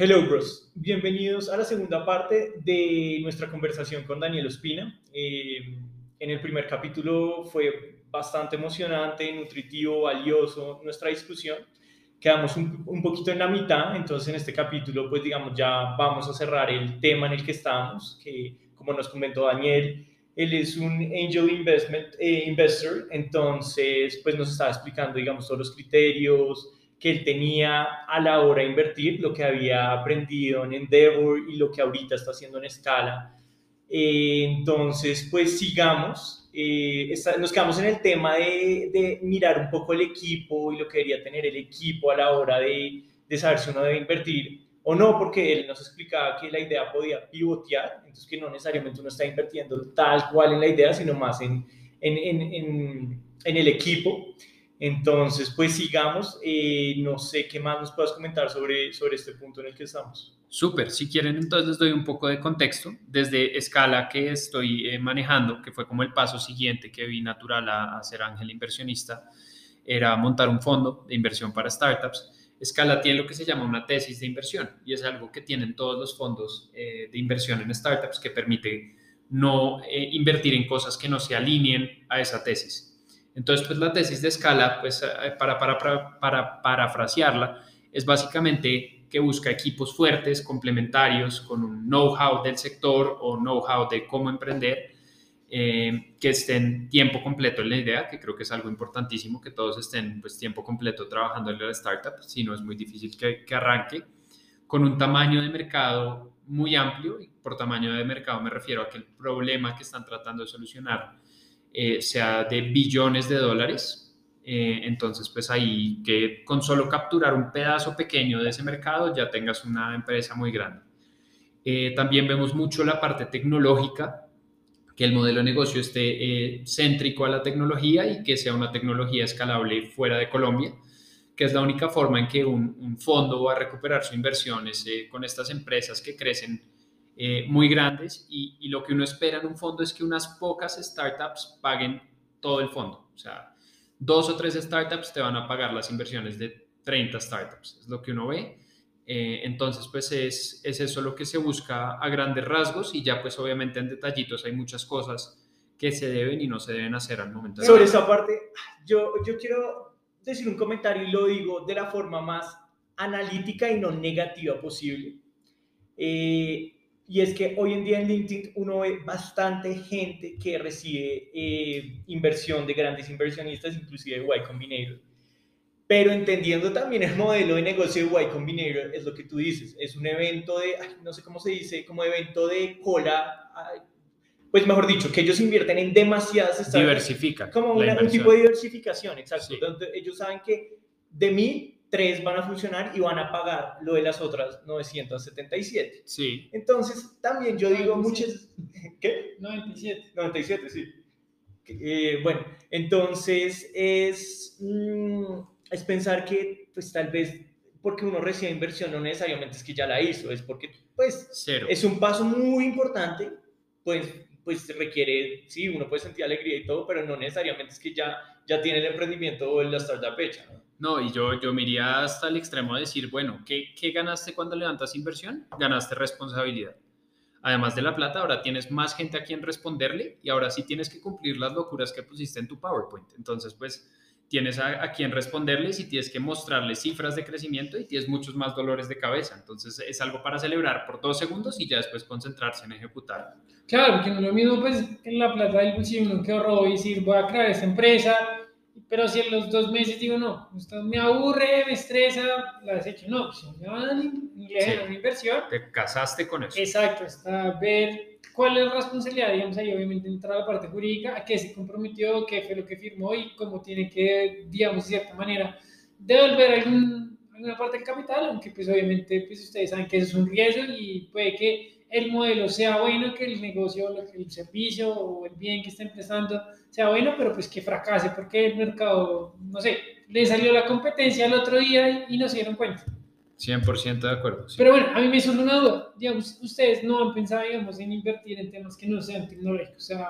Hello, bros. Bienvenidos a la segunda parte de nuestra conversación con Daniel Ospina. Eh, en el primer capítulo fue bastante emocionante, nutritivo, valioso nuestra discusión. Quedamos un, poquito en la mitad, entonces en este capítulo, pues digamos, ya vamos a cerrar el tema en el que estamos, que como nos comentó Daniel, él es un angel investment, eh, investor, entonces pues nos estaba explicando, digamos, todos los criterios, que él tenía a la hora de invertir, lo que había aprendido en Endeavor y lo que ahorita está haciendo en Scala. Eh, entonces, pues sigamos. Eh, nos quedamos en el tema de, de, mirar un poco el equipo y lo que debería tener el equipo a la hora de, de, saber si uno debe invertir o no, porque él nos explicaba que la idea podía pivotear, entonces que no necesariamente uno está invirtiendo tal cual en la idea, sino más en, en, en, en el equipo. Entonces, pues sigamos. Eh, no sé qué más nos puedas comentar sobre, sobre este punto en el que estamos. Súper, si quieren entonces les doy un poco de contexto. Desde escala que estoy eh, manejando, que fue como el paso siguiente que vi natural a, a, ser ángel inversionista, era montar un fondo de inversión para startups. Escala tiene lo que se llama una tesis de inversión y es algo que tienen todos los fondos eh, de inversión en startups que permite no eh, invertir en cosas que no se alineen a esa tesis. Entonces, pues la tesis de escala, pues eh, para, para, para, para parafrasearla, es básicamente que busca equipos fuertes, complementarios, con un know-how del sector o know-how de cómo emprender, eh, que estén tiempo completo en la idea, que creo que es algo importantísimo, que todos estén pues tiempo completo trabajando en la startup, si no es muy difícil que, que arranque, con un tamaño de mercado muy amplio, y por tamaño de mercado me refiero a que el problema que están tratando de solucionar eh, sea de billones de dólares. Eh, entonces, pues ahí que con solo capturar un pedazo pequeño de ese mercado ya tengas una empresa muy grande. Eh, también vemos mucho la parte tecnológica, que el modelo de negocio esté céntrico a la tecnología y que sea una tecnología escalable fuera de Colombia, que es la única forma en que un, fondo va a recuperar su inversión es, con estas empresas que crecen eh, muy grandes y, y, lo que uno espera en un fondo es que unas pocas startups paguen todo el fondo. O sea, dos o tres startups te van a pagar las inversiones de 30 startups, es lo que uno ve. Eh, entonces, pues es, es eso lo que se busca a grandes rasgos y ya pues obviamente en detallitos hay muchas cosas que se deben y no se deben hacer al momento. Sobre esa parte, yo, yo quiero decir un comentario y lo digo de la forma más analítica y no negativa posible. Eh, y es que hoy en día en LinkedIn uno ve bastante gente que recibe eh, inversión de grandes inversionistas, inclusive de Y Combinator. Pero entendiendo también el modelo de negocio de Y Combinator, es lo que tú dices, es un evento de, no sé cómo se dice, como evento de cola, pues mejor dicho, que ellos invierten en demasiadas startups. Diversifican. Como un tipo de diversificación, exacto. Sí. Donde ellos saben que de mí tres van a funcionar y van a pagar lo de las otras 977. Sí. Entonces, también yo digo 97. muchas... ¿Qué? 97. 97, sí. Eh, bueno, entonces es, mm, es pensar que pues tal vez porque uno recibe inversión no necesariamente es que ya la hizo, es porque pues Cero. es un paso muy importante, pues, pues requiere, sí, uno puede sentir alegría y todo, pero no necesariamente es que ya, ya tiene el emprendimiento o la startup hecha. ¿no? No, y yo, yo me iría hasta el extremo de decir, bueno, ¿qué, ¿qué, ganaste cuando levantas inversión? Ganaste responsabilidad. Además de la plata, ahora tienes más gente a quien responderle y ahora sí tienes que cumplir las locuras que pusiste en tu PowerPoint. Entonces, pues tienes a, a quien responderles y tienes que mostrarles cifras de crecimiento y tienes muchos más dolores de cabeza. Entonces, es algo para celebrar por dos segundos y ya después concentrarse en ejecutar. Claro, porque no es lo mismo, pues, en la plata del bolsillo uno que ahorró y decir, voy a crear esta empresa pero si en los dos meses digo, no, esto me aburre, me estresa, la has hecho. No, si me van le sí. una inversión. Te casaste con eso. Exacto, está ver cuál es la responsabilidad, digamos, ahí obviamente entrar a la parte jurídica, a qué se comprometió, qué fue lo que firmó y cómo tiene que, digamos, de cierta manera, devolver algún, alguna parte del capital, aunque pues obviamente pues ustedes saben que eso es un riesgo y puede que el modelo sea bueno, que el negocio, el servicio o el bien que está empezando sea bueno, pero pues que fracase porque el mercado, no sé, le salió la competencia el otro día y, no se dieron cuenta. 100% de acuerdo. Sí. Pero bueno, a mí me surge una duda. Digamos, ustedes no han pensado, digamos, en invertir en temas que no sean tecnológicos, o sea,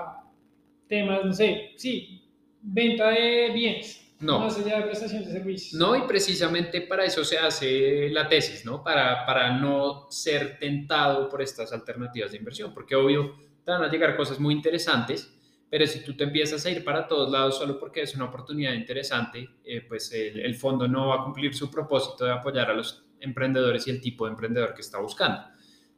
temas, no sé, sí, venta de bienes. No. Más allá de prestación de servicios. No, y precisamente para eso se hace la tesis, ¿no? Para, para no ser tentado por estas alternativas de inversión, porque obvio te van a llegar cosas muy interesantes, pero si tú te empiezas a ir para todos lados solo porque es una oportunidad interesante, eh, pues el, el fondo no va a cumplir su propósito de apoyar a los emprendedores y el tipo de emprendedor que está buscando.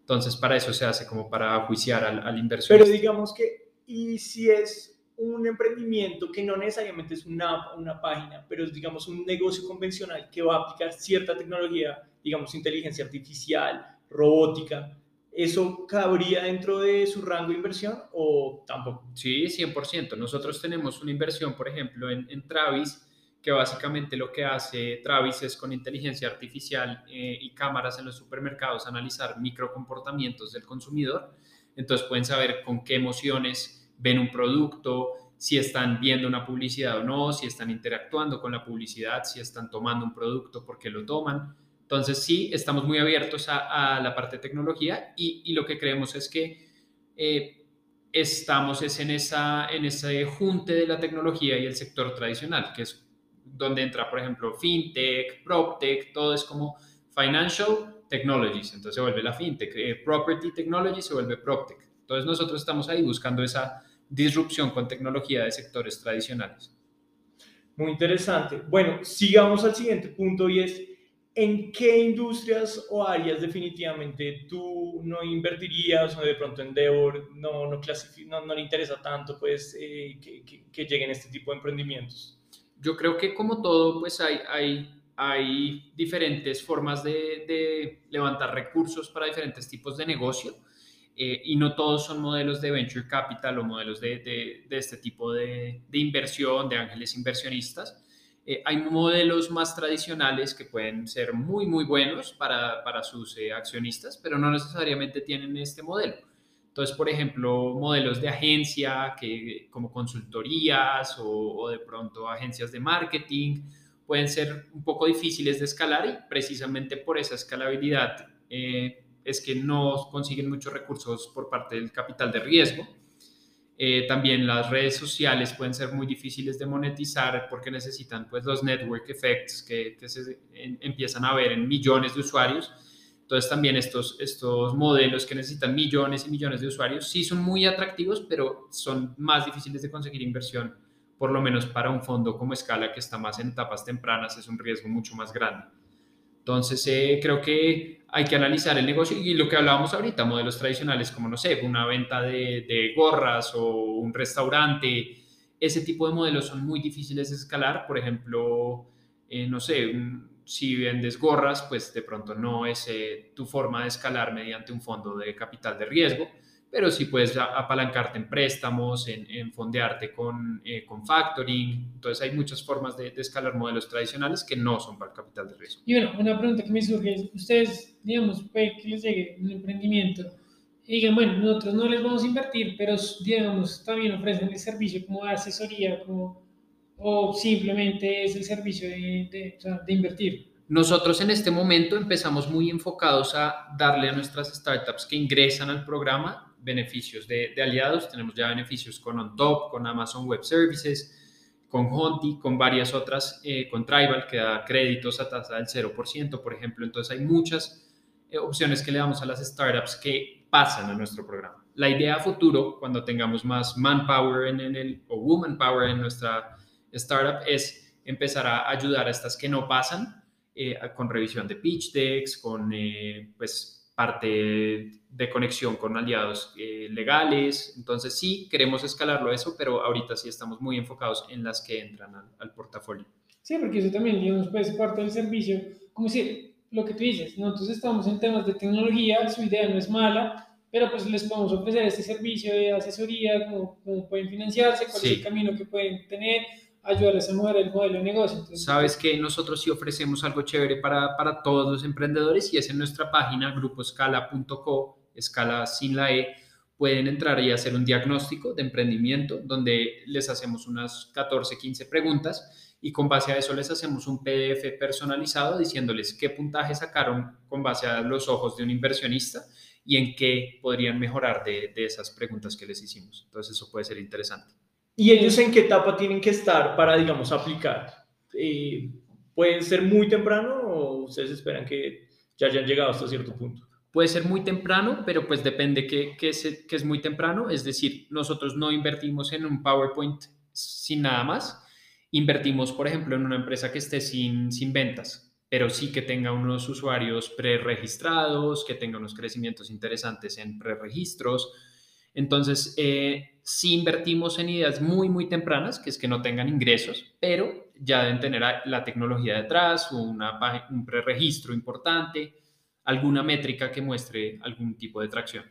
Entonces, para eso se hace como para juiciar al, al inversionista. Pero digamos que, y si es un emprendimiento que no necesariamente es una, una página, pero es, digamos, un negocio convencional que va a aplicar cierta tecnología, digamos, inteligencia artificial, robótica, ¿eso cabría dentro de su rango de inversión o tampoco? Sí, 100%. Nosotros tenemos una inversión, por ejemplo, en, en Travis, que básicamente lo que hace Travis es con inteligencia artificial eh, y cámaras en los supermercados analizar microcomportamientos del consumidor. Entonces pueden saber con qué emociones ven un producto, si están viendo una publicidad o no, si están interactuando con la publicidad, si están tomando un producto, por qué lo toman. Entonces sí, estamos muy abiertos a, a la parte de tecnología y, y, lo que creemos es que eh, estamos es en, esa, en ese junte de la tecnología y el sector tradicional, que es donde entra, por ejemplo, fintech, proptech, todo es como financial technologies, entonces se vuelve la fintech, eh, property technology se vuelve proptech. Entonces nosotros estamos ahí buscando esa disrupción con tecnología de sectores tradicionales. Muy interesante. Bueno, sigamos al siguiente punto y es, ¿en qué industrias o áreas definitivamente tú no invertirías o de pronto Endeavor no, no, no, no le interesa tanto pues, eh, que, que, que, lleguen este tipo de emprendimientos? Yo creo que como todo, pues hay, hay, hay diferentes formas de, de levantar recursos para diferentes tipos de negocio eh, y no todos son modelos de venture capital o modelos de, de, de este tipo de, de, inversión, de ángeles inversionistas. Eh, hay modelos más tradicionales que pueden ser muy, muy buenos para, para sus eh, accionistas, pero no necesariamente tienen este modelo. Entonces, por ejemplo, modelos de agencia que, como consultorías o, o de pronto agencias de marketing pueden ser un poco difíciles de escalar y precisamente por esa escalabilidad eh, es que no consiguen muchos recursos por parte del capital de riesgo. Eh, también las redes sociales pueden ser muy difíciles de monetizar porque necesitan pues los network effects que, se empiezan a ver en millones de usuarios. Entonces también estos, estos modelos que necesitan millones y millones de usuarios sí son muy atractivos, pero son más difíciles de conseguir inversión, por lo menos para un fondo como Scala que está más en etapas tempranas, es un riesgo mucho más grande. Entonces, eh, creo que hay que analizar el negocio y lo que hablábamos ahorita, modelos tradicionales como, no sé, una venta de, gorras o un restaurante, ese tipo de modelos son muy difíciles de escalar. Por ejemplo, eh, no sé, si vendes gorras, pues de pronto no es eh, tu forma de escalar mediante un fondo de capital de riesgo pero sí puedes apalancarte en préstamos, en, en fondearte con, eh, con factoring. Entonces hay muchas formas de, de, escalar modelos tradicionales que no son para el capital de riesgo. Y bueno, una pregunta que me surge es, ustedes, digamos, puede que les llegue un emprendimiento y digan, bueno, nosotros no les vamos a invertir, pero digamos, también ofrecen el servicio como asesoría, como, o simplemente es el servicio de, de, o sea, de invertir. Nosotros en este momento empezamos muy enfocados a darle a nuestras startups que ingresan al programa beneficios de, de, aliados. Tenemos ya beneficios con OnTop, con Amazon Web Services, con Honti, con varias otras, eh, con Tribal, que da créditos a tasa del 0%, por ejemplo. Entonces hay muchas eh, opciones que le damos a las startups que pasan a nuestro programa. La idea futuro, cuando tengamos más manpower en, en el, o woman power en nuestra startup, es empezar a ayudar a estas que no pasan eh, con revisión de pitch decks, con pues parte de conexión con aliados eh, legales. Entonces sí, queremos escalarlo eso, pero ahorita sí estamos muy enfocados en las que entran al, al portafolio. Sí, porque eso también, digamos, pues parte del servicio, como decir, lo que tú dices, nosotros estamos en temas de tecnología, su idea no es mala, pero pues les podemos ofrecer este servicio de asesoría, cómo, cómo pueden financiarse, cuál sí. es el camino que pueden tener, ayudarles a mover el modelo de negocio. Entonces, Sabes que nosotros sí ofrecemos algo chévere para, para todos los emprendedores y es en nuestra página gruposcala.co, escala sin la E, pueden entrar y hacer un diagnóstico de emprendimiento donde les hacemos unas 14, 15 preguntas y con base a eso les hacemos un PDF personalizado diciéndoles qué puntaje sacaron con base a los ojos de un inversionista y en qué podrían mejorar de, de esas preguntas que les hicimos. Entonces eso puede ser interesante. ¿Y ellos en qué etapa tienen que estar para, digamos, aplicar? eh, pueden ser muy temprano o ustedes esperan que ya hayan llegado hasta cierto punto? Puede ser muy temprano, pero pues depende que, que, es, que es muy temprano. Es decir, nosotros no invertimos en un PowerPoint sin nada más. Invertimos, por ejemplo, en una empresa que esté sin, sin ventas, pero sí que tenga unos usuarios preregistrados, que tenga unos crecimientos interesantes en preregistros. Entonces, eh, sí invertimos en ideas muy, muy tempranas, que es que no tengan ingresos, pero ya deben tener la tecnología detrás, una, un preregistro importante alguna métrica que muestre algún tipo de tracción.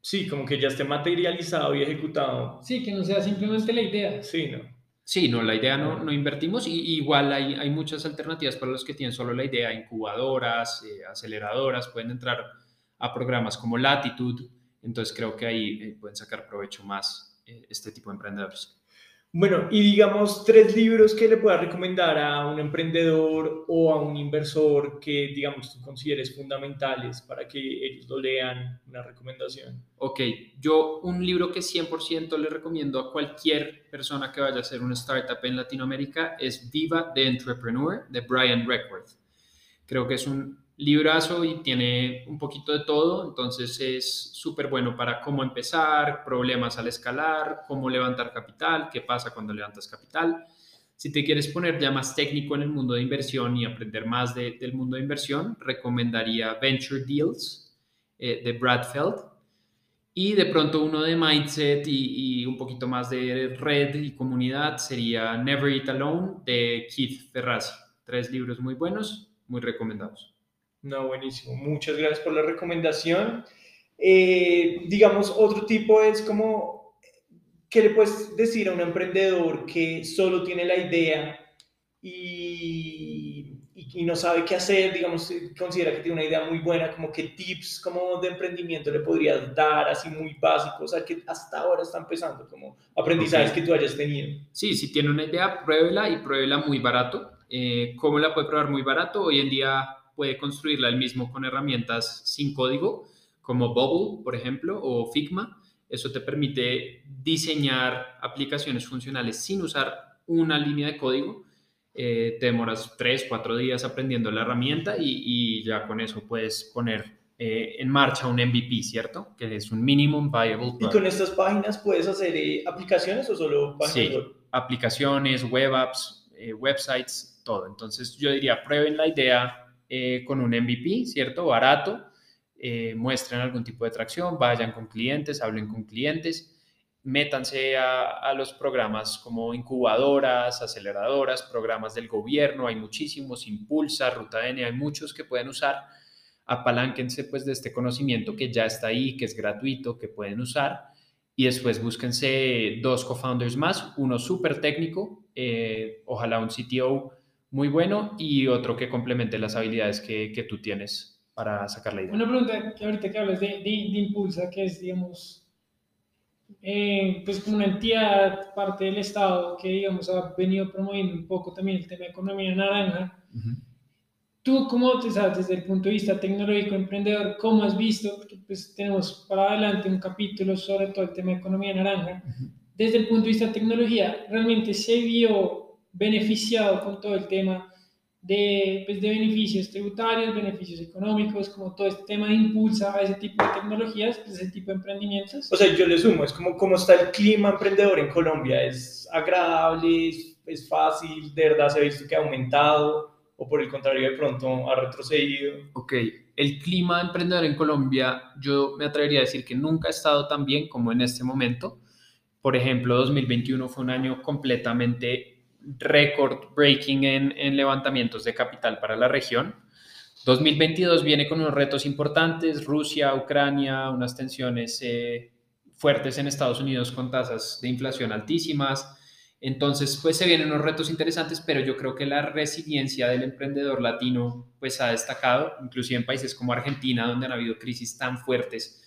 Sí, como que ya esté materializado y ejecutado. Sí, que no sea simplemente la idea. Sí, ¿no? Sí, no, la idea no, no invertimos y igual hay, hay muchas alternativas para los que tienen solo la idea, incubadoras, eh, aceleradoras, pueden entrar a programas como Latitude, entonces creo que ahí eh, pueden sacar provecho más eh, este tipo de emprendedores. Bueno, y digamos tres libros que le puedas recomendar a un emprendedor o a un inversor que, digamos, tú consideres fundamentales para que ellos lo lean, una recomendación. Ok, yo un libro que 100% le recomiendo a cualquier persona que vaya a hacer una startup en Latinoamérica es Viva the Entrepreneur de Brian Reckworth. Creo que es un librazo y tiene un poquito de todo, entonces es súper bueno para cómo empezar, problemas al escalar, cómo levantar capital, qué pasa cuando levantas capital. Si te quieres poner ya más técnico en el mundo de inversión y aprender más del mundo de inversión, recomendaría Venture Deals eh, de Brad Feld. Y de pronto uno de mindset y, y, un poquito más de red y comunidad sería Never Eat Alone de Keith Ferrazzi. Tres libros muy buenos, muy recomendados. No, buenísimo. Muchas gracias por la recomendación. Eh, digamos, otro tipo es como, ¿qué le puedes decir a un emprendedor que solo tiene la idea y, y, no sabe qué hacer? Digamos, considera que tiene una idea muy buena, como qué tips como de emprendimiento le podrías dar, así muy básicos, o sea, que hasta ahora está empezando, como aprendizajes que tú hayas tenido. Sí, si tiene una idea, pruébela y pruébela muy barato. Eh, ¿Cómo la puede probar muy barato? Hoy en día puede construirla él mismo con herramientas sin código, como Bubble, por ejemplo, o Figma. Eso te permite diseñar aplicaciones funcionales sin usar una línea de código. Eh, te demoras tres, cuatro días aprendiendo la herramienta y, ya con eso puedes poner eh, en marcha un MVP, ¿cierto? Que es un Minimum Viable ¿Y con estas páginas puedes hacer eh, aplicaciones o solo páginas sí, aplicaciones, web apps, websites, todo. Entonces yo diría, prueben la idea eh, con un MVP, ¿cierto? Barato, eh, muestren algún tipo de tracción, vayan con clientes, hablen con clientes, métanse a, los programas como incubadoras, aceleradoras, programas del gobierno, hay muchísimos, Impulsa, Ruta N, hay muchos que pueden usar, apalánquense pues de este conocimiento que ya está ahí, que es gratuito, que pueden usar y después búsquense dos co-founders más, uno súper técnico, eh, ojalá un CTO muy bueno y otro que complemente las habilidades que, que tú tienes para sacar la idea. Una pregunta que ahorita que hablas de, de, Impulsa, que es, digamos, eh, pues como una entidad, parte del Estado, que, digamos, ha venido promoviendo un poco también el tema de economía naranja. Tú, ¿cómo te sabes desde el punto de vista tecnológico, emprendedor, cómo has visto? Porque pues tenemos para adelante un capítulo sobre todo el tema de economía naranja. Desde el punto de vista de tecnología, ¿realmente se vio beneficiado con todo el tema de, pues, de beneficios tributarios, beneficios económicos, como todo este tema impulsa a ese tipo de tecnologías, pues, ese tipo de emprendimientos. O sea, yo le sumo, es como cómo está el clima emprendedor en Colombia, es agradable, es, es fácil, de verdad se ha visto que ha aumentado o por el contrario de pronto ha retrocedido. Ok, el clima emprendedor en Colombia, yo me atrevería a decir que nunca ha estado tan bien como en este momento. Por ejemplo, 2021 fue un año completamente record breaking en, levantamientos de capital para la región. 2022 viene con unos retos importantes, Rusia, Ucrania, unas tensiones eh, fuertes en Estados Unidos con tasas de inflación altísimas. Entonces, pues se vienen unos retos interesantes, pero yo creo que la resiliencia del emprendedor latino pues ha destacado, inclusive en países como Argentina, donde han habido crisis tan fuertes,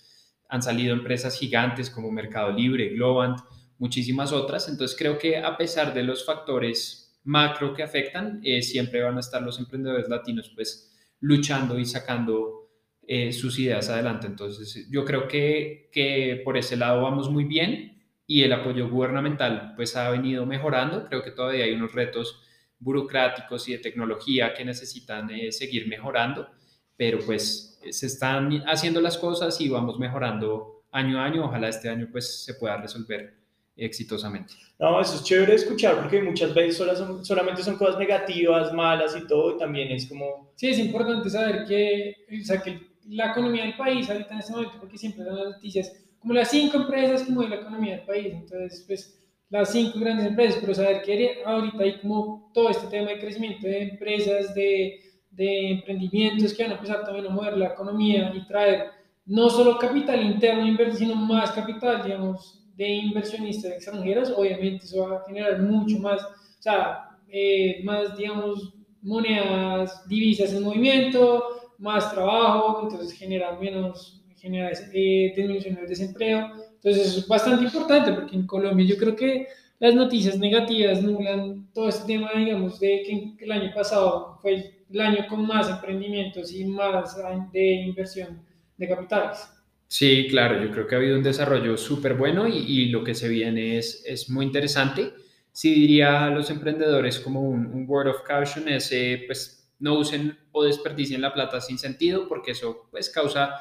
han salido empresas gigantes como Mercado Libre, Globant, muchísimas otras. Entonces creo que a pesar de los factores macro que afectan, eh, siempre van a estar los emprendedores latinos pues luchando y sacando eh, sus ideas adelante. Entonces yo creo que, que por ese lado vamos muy bien y el apoyo gubernamental pues ha venido mejorando. Creo que todavía hay unos retos burocráticos y de tecnología que necesitan eh, seguir mejorando, pero pues se están haciendo las cosas y vamos mejorando año a año. Ojalá este año pues se pueda resolver exitosamente. No, eso es chévere escuchar porque muchas veces solamente son cosas negativas, malas y todo, y también es como... Sí, es importante saber que, o sea, que la economía del país ahorita en este momento, porque siempre dan las noticias, como las cinco empresas como de la economía del país, entonces pues las cinco grandes empresas, pero saber que ahorita hay como todo este tema de crecimiento de empresas, de, de emprendimientos que van a empezar también a mover la economía y traer no solo capital interno sino más capital, digamos, de inversionistas extranjeros, obviamente eso va a generar mucho más, o sea, eh, más, digamos, monedas, divisas en movimiento, más trabajo, entonces genera menos, genera eh, disminución del desempleo. Entonces eso es bastante importante porque en Colombia yo creo que las noticias negativas nulan todo este tema, digamos, de que el año pasado fue el año con más emprendimientos y más de inversión de capitales. Sí, claro, yo creo que ha habido un desarrollo súper bueno y, lo que se viene es, es muy interesante. Sí diría a los emprendedores como un, un word of caution es, pues, no usen o desperdicien la plata sin sentido porque eso, pues, causa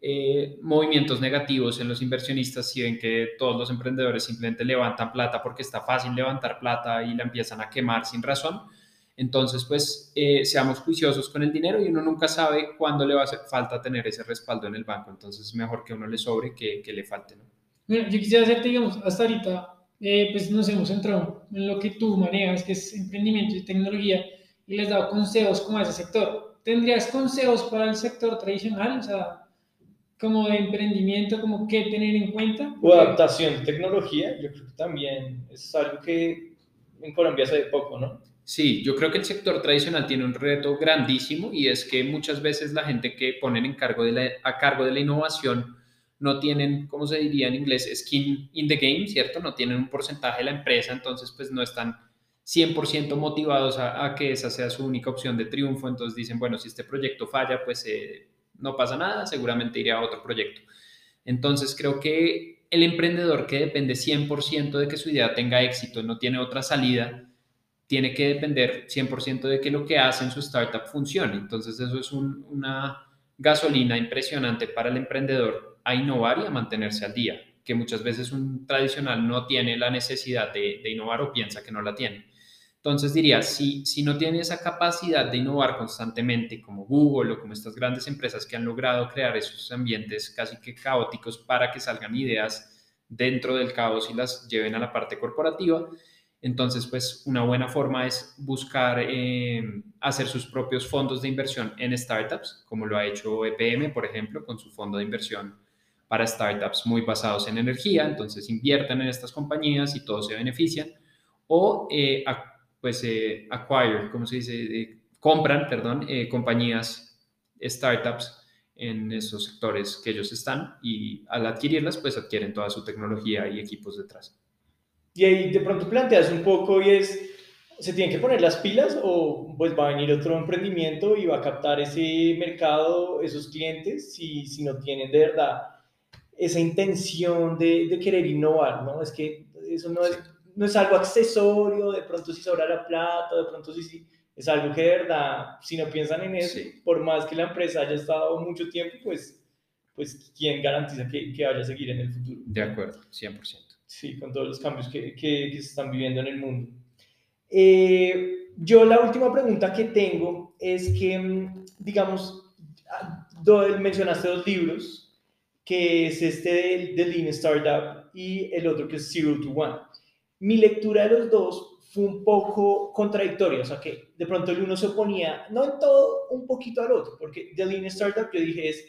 eh, movimientos negativos en los inversionistas si ven que todos los emprendedores simplemente levantan plata porque está fácil levantar plata y la empiezan a quemar sin razón. Entonces, pues eh, seamos juiciosos con el dinero y uno nunca sabe cuándo le va a hacer falta tener ese respaldo en el banco. Entonces, mejor que uno le sobre que, que le falte. ¿no? yo quisiera hacerte, digamos, hasta ahorita, eh, pues nos hemos centrado en lo que tú manejas, que es emprendimiento y tecnología, y les he dado consejos como a ese sector. ¿Tendrías consejos para el sector tradicional? O sea, como de emprendimiento, como qué tener en cuenta. O adaptación de tecnología, yo creo que también es algo que en Colombia se ve poco, ¿no? Sí, yo creo que el sector tradicional tiene un reto grandísimo y es que muchas veces la gente que ponen en cargo de la, a cargo de la innovación no tienen, ¿cómo se diría en inglés? Skin in the game, ¿cierto? No tienen un porcentaje de la empresa, entonces pues no están 100% motivados a, que esa sea su única opción de triunfo, entonces dicen, bueno, si este proyecto falla, pues eh, no pasa nada, seguramente iré a otro proyecto. Entonces creo que el emprendedor que depende 100% de que su idea tenga éxito, no tiene otra salida, tiene que depender 100% de que lo que hace en su startup funcione. Entonces eso es una gasolina impresionante para el emprendedor a innovar y a mantenerse al día, que muchas veces un tradicional no tiene la necesidad de, innovar o piensa que no la tiene. Entonces diría, si, si no tiene esa capacidad de innovar constantemente como Google o como estas grandes empresas que han logrado crear esos ambientes casi que caóticos para que salgan ideas dentro del caos y las lleven a la parte corporativa, entonces, pues una buena forma es buscar eh, hacer sus propios fondos de inversión en startups, como lo ha hecho EPM, por ejemplo, con su fondo de inversión para startups muy basados en energía. Entonces, invierten en estas compañías y todos se benefician. O, eh, pues, eh, acquire, ¿cómo se dice? compran, perdón, compañías, startups en esos sectores que ellos están y al adquirirlas, pues adquieren toda su tecnología y equipos detrás. Y ahí de pronto planteas un poco y es, ¿se tienen que poner las pilas o pues va a venir otro emprendimiento y va a captar ese mercado, esos clientes, si, si no tienen de verdad esa intención de, de querer innovar, ¿no? Es que eso no es, no es algo accesorio, de pronto si sobra la plata, de pronto si, si es algo que de verdad, si no piensan en eso, por más que la empresa haya estado mucho tiempo, pues, pues ¿quién garantiza que, que vaya a seguir en el futuro? De acuerdo, 100%. Sí, con todos los cambios que, que, se están viviendo en el mundo. Eh, yo la última pregunta que tengo es que, mm, digamos, ah, mencionaste dos libros, que es este de, de Lean Startup y el otro que es Zero to One. Mi lectura de los dos fue un poco contradictoria, o sea que de pronto el uno se oponía, no en todo, un poquito al otro, porque de Lean Startup yo dije es,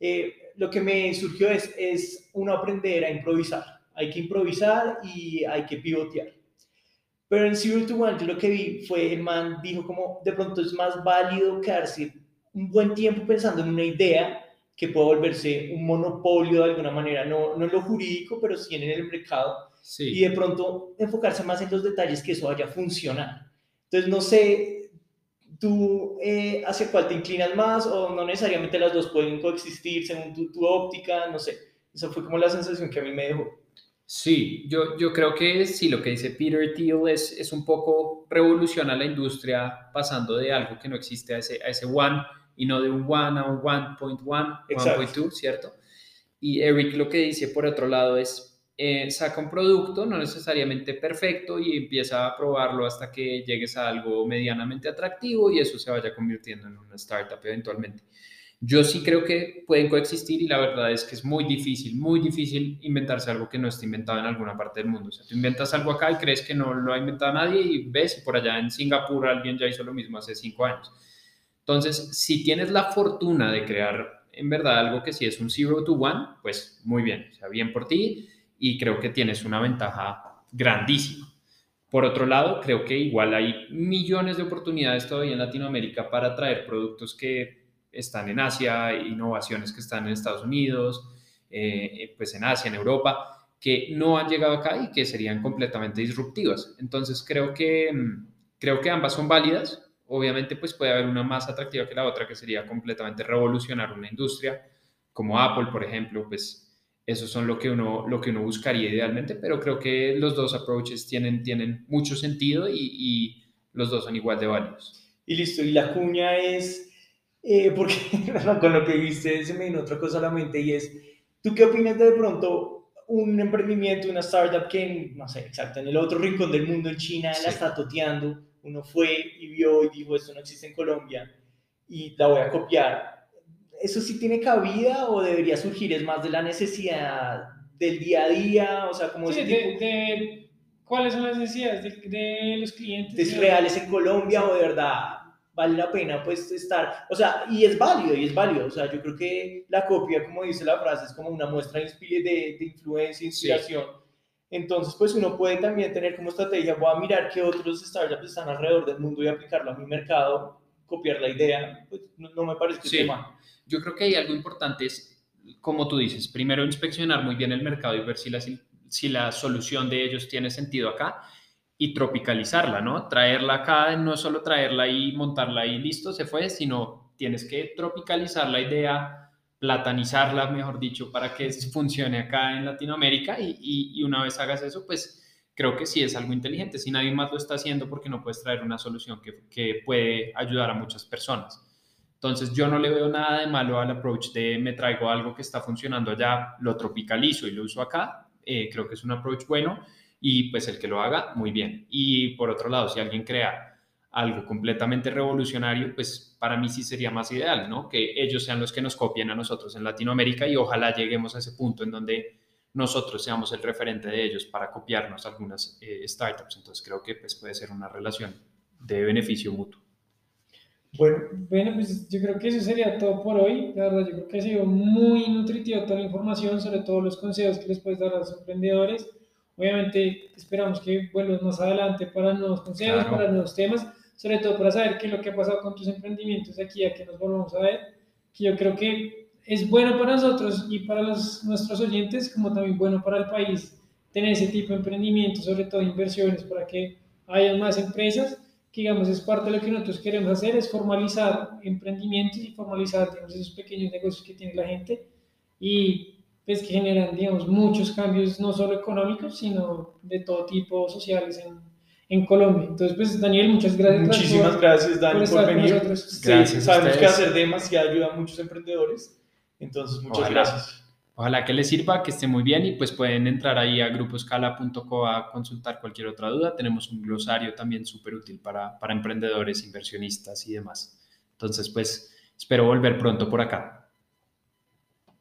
eh, lo que me surgió es, es uno aprender a improvisar hay que improvisar y hay que pivotear. Pero en Zero to One, yo lo que vi fue, el man dijo como, de pronto es más válido quedarse un buen tiempo pensando en una idea que pueda volverse un monopolio de alguna manera, no, no en lo jurídico, pero sí en el mercado, y de pronto enfocarse más en los detalles que eso vaya a funcionar. Entonces, no sé, tú eh, hacia cuál te inclinas más o no necesariamente las dos pueden coexistir según tu, tu óptica, no sé. Esa fue como la sensación que a mí me dejó. Sí, yo, yo creo que sí, lo que dice Peter Thiel es, es un poco revoluciona la industria pasando de algo que no existe a ese, a ese one y no de un one a un 1.1, 1.2, ¿cierto? Y Eric lo que dice por otro lado es, eh, saca un producto, no necesariamente perfecto, y empieza a probarlo hasta que llegues a algo medianamente atractivo y eso se vaya convirtiendo en una startup eventualmente. Yo sí creo que pueden coexistir y la verdad es que es muy difícil, muy difícil inventarse algo que no esté inventado en alguna parte del mundo. O sea, tú inventas algo acá y crees que no lo ha inventado nadie y ves por allá en Singapur alguien ya hizo lo mismo hace cinco años. Entonces, si tienes la fortuna de crear en verdad algo que sí es un zero to one, pues muy bien, o sea, bien por ti y creo que tienes una ventaja grandísima. Por otro lado, creo que igual hay millones de oportunidades todavía en Latinoamérica para traer productos que están en Asia, innovaciones que están en Estados Unidos, eh, pues en Asia, en Europa, que no han llegado acá y que serían completamente disruptivas. Entonces creo que, mm, creo que ambas son válidas. Obviamente pues puede haber una más atractiva que la otra, que sería completamente revolucionar una industria, como Apple, por ejemplo, pues eso son lo que uno, lo que uno buscaría idealmente, pero creo que los dos approaches tienen, tienen mucho sentido y, y los dos son igual de válidos. Y listo, y la cuña es eh, porque con lo que viste se me vino otra cosa a la mente y es, ¿tú qué opinas de, de pronto un emprendimiento, una startup que, no sé, exacto, en el otro rincón del mundo, en China, la está toteando, uno fue y vio y dijo, esto no existe en Colombia y la voy a copiar. ¿Eso sí tiene cabida o debería surgir es más de la necesidad del día a día? O sea, como sí, de, ¿Cuáles son las necesidades de, de los clientes? ¿Es reales en Colombia o de verdad vale la pena pues estar, o sea, y es válido, y es válido, o sea, yo creo que la copia, como dice la frase, es como una muestra de, de, influencia, inspiración. Entonces, pues uno puede también tener como estrategia, voy a mirar qué otros startups están alrededor del mundo y aplicarlo a mi mercado, copiar la idea, pues no, me parece que sí. mal. Yo creo que hay algo importante, es, como tú dices, primero inspeccionar muy bien el mercado y ver si la, si la solución de ellos tiene sentido acá y tropicalizarla, ¿no? Traerla acá, no es solo traerla y montarla y listo, se fue, sino tienes que tropicalizar la idea, platanizarla, mejor dicho, para que funcione acá en Latinoamérica y, y, una vez hagas eso, pues creo que sí es algo inteligente. Si nadie más lo está haciendo, porque no puedes traer una solución que, que puede ayudar a muchas personas. Entonces yo no le veo nada de malo al approach de me traigo algo que está funcionando allá, lo tropicalizo y lo uso acá. Eh, creo que es un approach bueno y pues el que lo haga, muy bien. Y por otro lado, si alguien crea algo completamente revolucionario, pues para mí sí sería más ideal, ¿no? Que ellos sean los que nos copien a nosotros en Latinoamérica y ojalá lleguemos a ese punto en donde nosotros seamos el referente de ellos para copiarnos algunas eh, startups. Entonces creo que pues, puede ser una relación de beneficio mutuo. Bueno. bueno, pues yo creo que eso sería todo por hoy. La verdad, yo creo que ha sido muy nutritivo toda la información, sobre todo los consejos que les puedes dar a los emprendedores. Obviamente esperamos que vuelvas más adelante para nuevos consejos, para nuevos temas, sobre todo para saber qué es lo que ha pasado con tus emprendimientos aquí, a que nos volvamos a ver, que yo creo que es bueno para nosotros y para los, nuestros oyentes, como también bueno para el país, tener ese tipo de emprendimientos, sobre todo inversiones, para que haya más empresas, que digamos es parte de lo que nosotros queremos hacer, es formalizar emprendimientos y formalizar digamos, esos pequeños negocios que tiene la gente. Y pues, que generan, digamos, muchos cambios, no solo económicos, sino de todo tipo sociales en, en Colombia. Entonces, pues, Daniel, muchas gracias. Muchísimas gracias, Daniel, por, venir. Gracias sabemos que hacer demasiado ayuda a muchos emprendedores. Entonces, muchas gracias. Ojalá que les sirva, que esté muy bien y pues pueden entrar ahí a gruposcala.co a consultar cualquier otra duda. Tenemos un glosario también súper útil para, para emprendedores, inversionistas y demás. Entonces, pues espero volver pronto por acá.